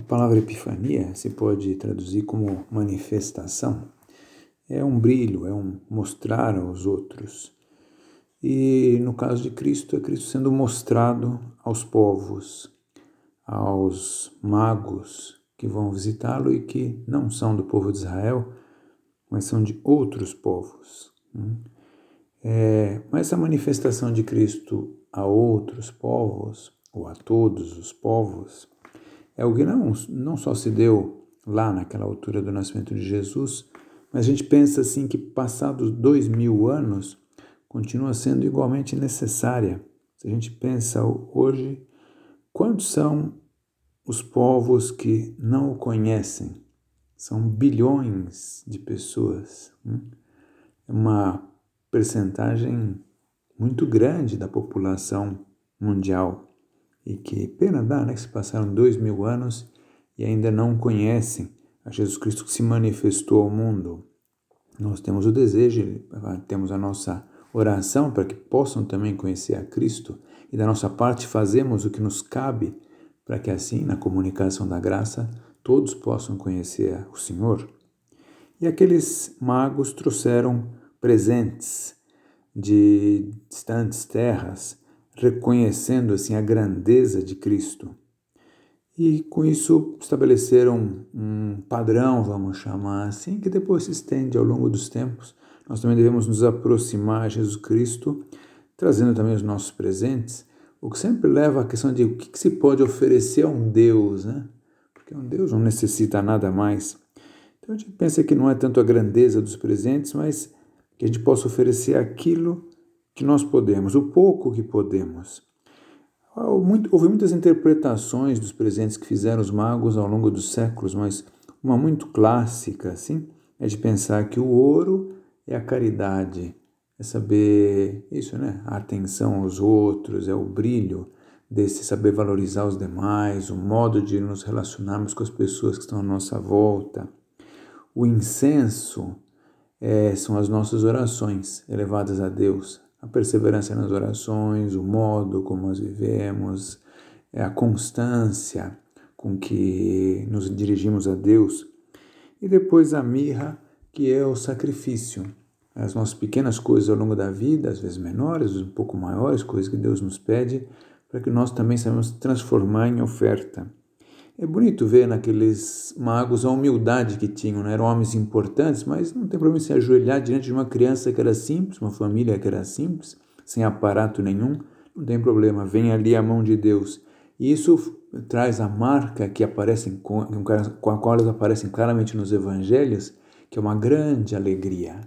A palavra epifania se pode traduzir como manifestação. É um brilho, é um mostrar aos outros. E no caso de Cristo, é Cristo sendo mostrado aos povos, aos magos que vão visitá-lo e que não são do povo de Israel, mas são de outros povos. Né? É, mas essa manifestação de Cristo a outros povos, ou a todos os povos, é o que não, não só se deu lá naquela altura do nascimento de Jesus, mas a gente pensa assim que passados dois mil anos continua sendo igualmente necessária. Se a gente pensa hoje, quantos são os povos que não o conhecem? São bilhões de pessoas. Hum? É uma percentagem muito grande da população mundial. E que pena dá, né? Que se passaram dois mil anos e ainda não conhecem a Jesus Cristo que se manifestou ao mundo. Nós temos o desejo, temos a nossa oração para que possam também conhecer a Cristo e da nossa parte fazemos o que nos cabe para que assim, na comunicação da graça, todos possam conhecer o Senhor. E aqueles magos trouxeram presentes de distantes terras reconhecendo assim a grandeza de Cristo. E com isso estabeleceram um padrão, vamos chamar assim, que depois se estende ao longo dos tempos. Nós também devemos nos aproximar de Jesus Cristo, trazendo também os nossos presentes, o que sempre leva à questão de o que, se pode oferecer a um Deus, né? Porque um Deus não necessita nada mais. Então a gente pensa que não é tanto a grandeza dos presentes, mas que a gente possa oferecer aquilo que nós podemos, o pouco que podemos. Houve muitas interpretações dos presentes que fizeram os magos ao longo dos séculos, mas uma muito clássica, assim, é de pensar que o ouro é a caridade, é saber isso, né? A atenção aos outros, é o brilho desse saber valorizar os demais, o modo de nos relacionarmos com as pessoas que estão à nossa volta. O incenso é, são as nossas orações elevadas a Deus, a perseverança nas orações, o modo como as vivemos, é a constância com que nos dirigimos a Deus, e depois a mirra, que é o sacrifício, as nossas pequenas coisas ao longo da vida, às vezes menores, um pouco maiores, coisas que Deus nos pede, para que nós também saibamos transformar em oferta. É bonito ver naqueles magos a humildade que tinham, né? eram homens importantes, mas não tem problema se ajoelhar diante de uma criança que era simples, uma família que era simples, sem aparato nenhum, não tem problema, vem ali a mão de Deus. E isso traz a marca que aparece, com a qual elas aparecem claramente nos evangelhos, que é uma grande alegria.